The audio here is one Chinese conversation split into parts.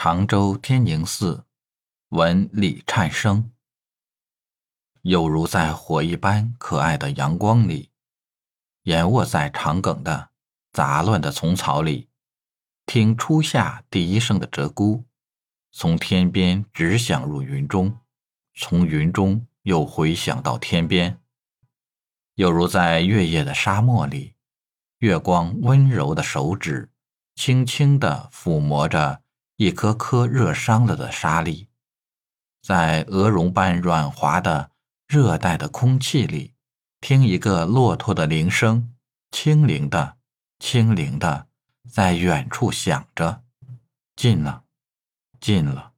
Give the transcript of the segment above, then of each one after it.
常州天宁寺，闻李灿生。有如在火一般可爱的阳光里，仰卧在长梗的杂乱的丛草里，听初夏第一声的鹧鸪，从天边直响入云中，从云中又回响到天边。有如在月夜的沙漠里，月光温柔的手指，轻轻地抚摸着。一颗颗热伤了的沙粒，在鹅绒般软滑的热带的空气里，听一个骆驼的铃声，轻灵的，轻灵的，在远处响着，近了，近了，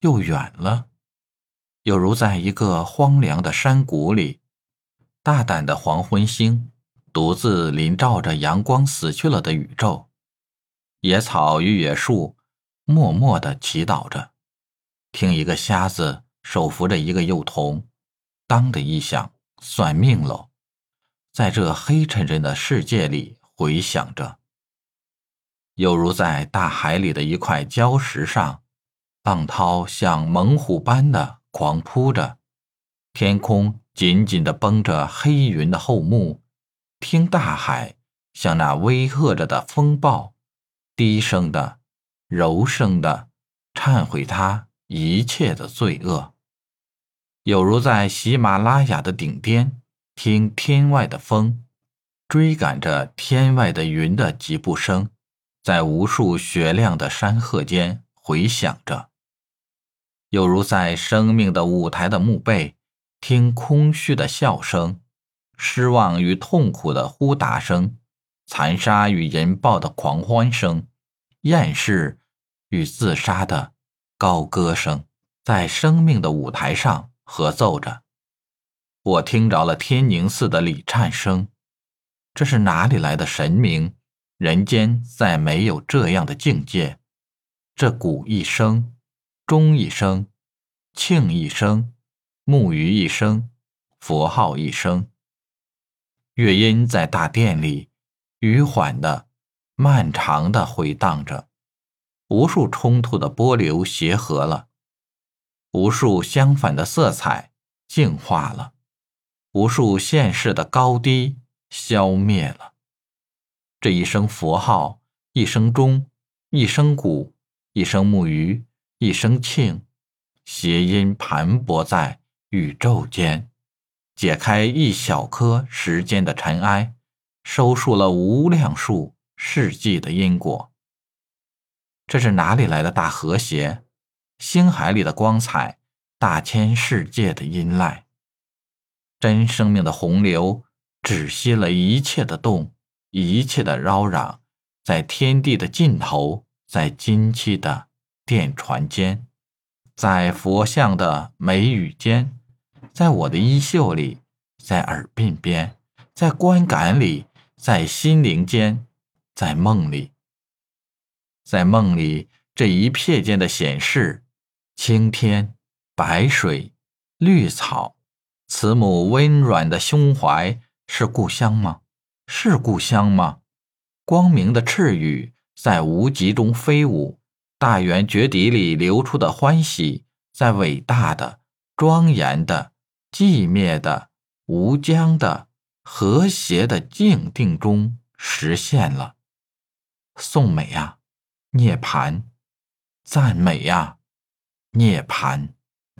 又远了，有如在一个荒凉的山谷里，大胆的黄昏星独自临照着阳光死去了的宇宙，野草与野树。默默地祈祷着，听一个瞎子手扶着一个幼童，当的一响，算命喽，在这黑沉沉的世界里回响着，犹如在大海里的一块礁石上，浪涛像猛虎般的狂扑着，天空紧紧地绷着黑云的厚幕，听大海像那威吓着的风暴，低声的。柔声的忏悔他一切的罪恶，有如在喜马拉雅的顶巅听天外的风，追赶着天外的云的疾步声，在无数雪亮的山壑间回响着；有如在生命的舞台的墓碑听空虚的笑声，失望与痛苦的呼答声，残杀与引爆的狂欢声。厌世与自杀的高歌声，在生命的舞台上合奏着。我听着了天宁寺的礼忏声，这是哪里来的神明？人间再没有这样的境界。这鼓一声，钟一声，磬一声，木鱼一声，佛号一声，乐音在大殿里余缓的。漫长的回荡着，无数冲突的波流协和了，无数相反的色彩净化了，无数现世的高低消灭了。这一声佛号，一声钟，一声鼓，一声木鱼，一声磬，谐音盘驳在宇宙间，解开一小颗时间的尘埃，收束了无量数。世纪的因果，这是哪里来的大和谐？星海里的光彩，大千世界的音籁，真生命的洪流，止息了一切的动，一切的扰攘，在天地的尽头，在金漆的电传间，在佛像的眉宇间，在我的衣袖里，在耳鬓边，在观感里，在心灵间。在梦里，在梦里，这一瞥间的显示，青天、白水、绿草，慈母温软的胸怀，是故乡吗？是故乡吗？光明的赤羽在无极中飞舞，大圆绝底里流出的欢喜，在伟大的、庄严的、寂灭的、无疆的、和谐的静定中实现了。颂美呀，涅槃；赞美呀，涅槃。